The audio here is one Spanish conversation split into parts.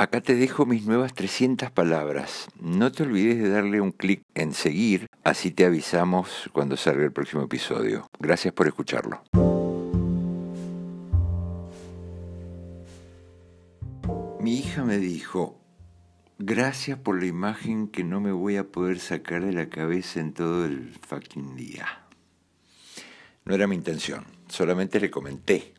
Acá te dejo mis nuevas 300 palabras. No te olvides de darle un clic en seguir, así te avisamos cuando salga el próximo episodio. Gracias por escucharlo. Mi hija me dijo, gracias por la imagen que no me voy a poder sacar de la cabeza en todo el fucking día. No era mi intención, solamente le comenté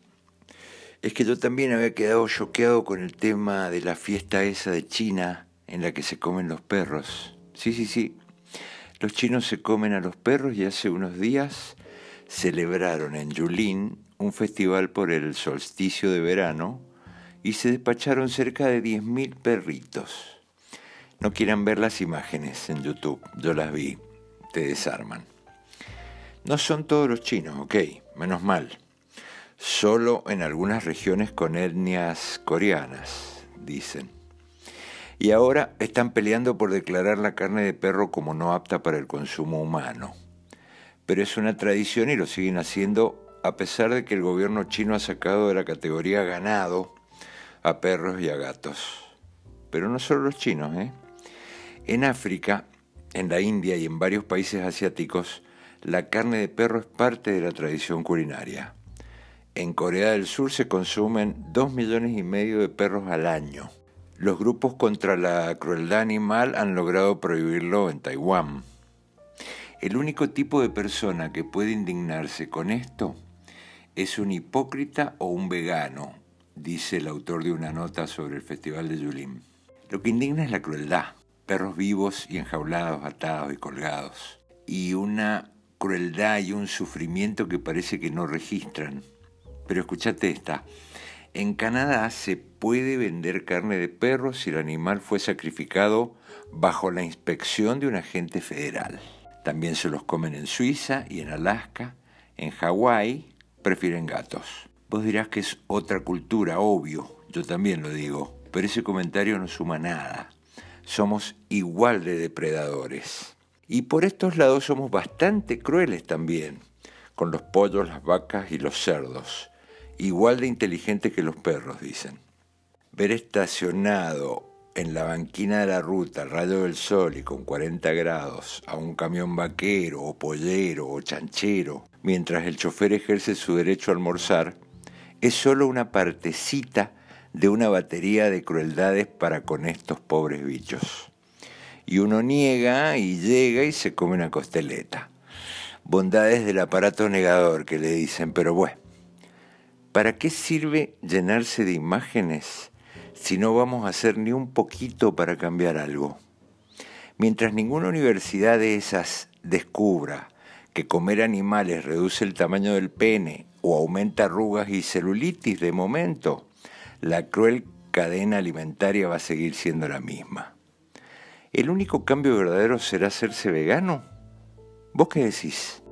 es que yo también había quedado choqueado con el tema de la fiesta esa de China en la que se comen los perros. Sí, sí, sí. Los chinos se comen a los perros y hace unos días celebraron en Yulin un festival por el solsticio de verano y se despacharon cerca de 10.000 perritos. No quieran ver las imágenes en YouTube, yo las vi, te desarman. No son todos los chinos, ok, menos mal solo en algunas regiones con etnias coreanas, dicen. Y ahora están peleando por declarar la carne de perro como no apta para el consumo humano. Pero es una tradición y lo siguen haciendo a pesar de que el gobierno chino ha sacado de la categoría ganado a perros y a gatos. Pero no solo los chinos, ¿eh? En África, en la India y en varios países asiáticos, la carne de perro es parte de la tradición culinaria. En Corea del Sur se consumen 2 millones y medio de perros al año. Los grupos contra la crueldad animal han logrado prohibirlo en Taiwán. El único tipo de persona que puede indignarse con esto es un hipócrita o un vegano, dice el autor de una nota sobre el Festival de Yulin. Lo que indigna es la crueldad, perros vivos y enjaulados, atados y colgados, y una crueldad y un sufrimiento que parece que no registran. Pero escúchate esta. En Canadá se puede vender carne de perro si el animal fue sacrificado bajo la inspección de un agente federal. También se los comen en Suiza y en Alaska. En Hawái prefieren gatos. Vos dirás que es otra cultura, obvio. Yo también lo digo. Pero ese comentario no suma nada. Somos igual de depredadores. Y por estos lados somos bastante crueles también, con los pollos, las vacas y los cerdos igual de inteligente que los perros, dicen. Ver estacionado en la banquina de la ruta, al rayo del sol y con 40 grados, a un camión vaquero o pollero o chanchero, mientras el chofer ejerce su derecho a almorzar, es solo una partecita de una batería de crueldades para con estos pobres bichos. Y uno niega y llega y se come una costeleta. Bondades del aparato negador que le dicen, pero bueno, ¿Para qué sirve llenarse de imágenes si no vamos a hacer ni un poquito para cambiar algo? Mientras ninguna universidad de esas descubra que comer animales reduce el tamaño del pene o aumenta arrugas y celulitis de momento, la cruel cadena alimentaria va a seguir siendo la misma. ¿El único cambio verdadero será hacerse vegano? ¿Vos qué decís?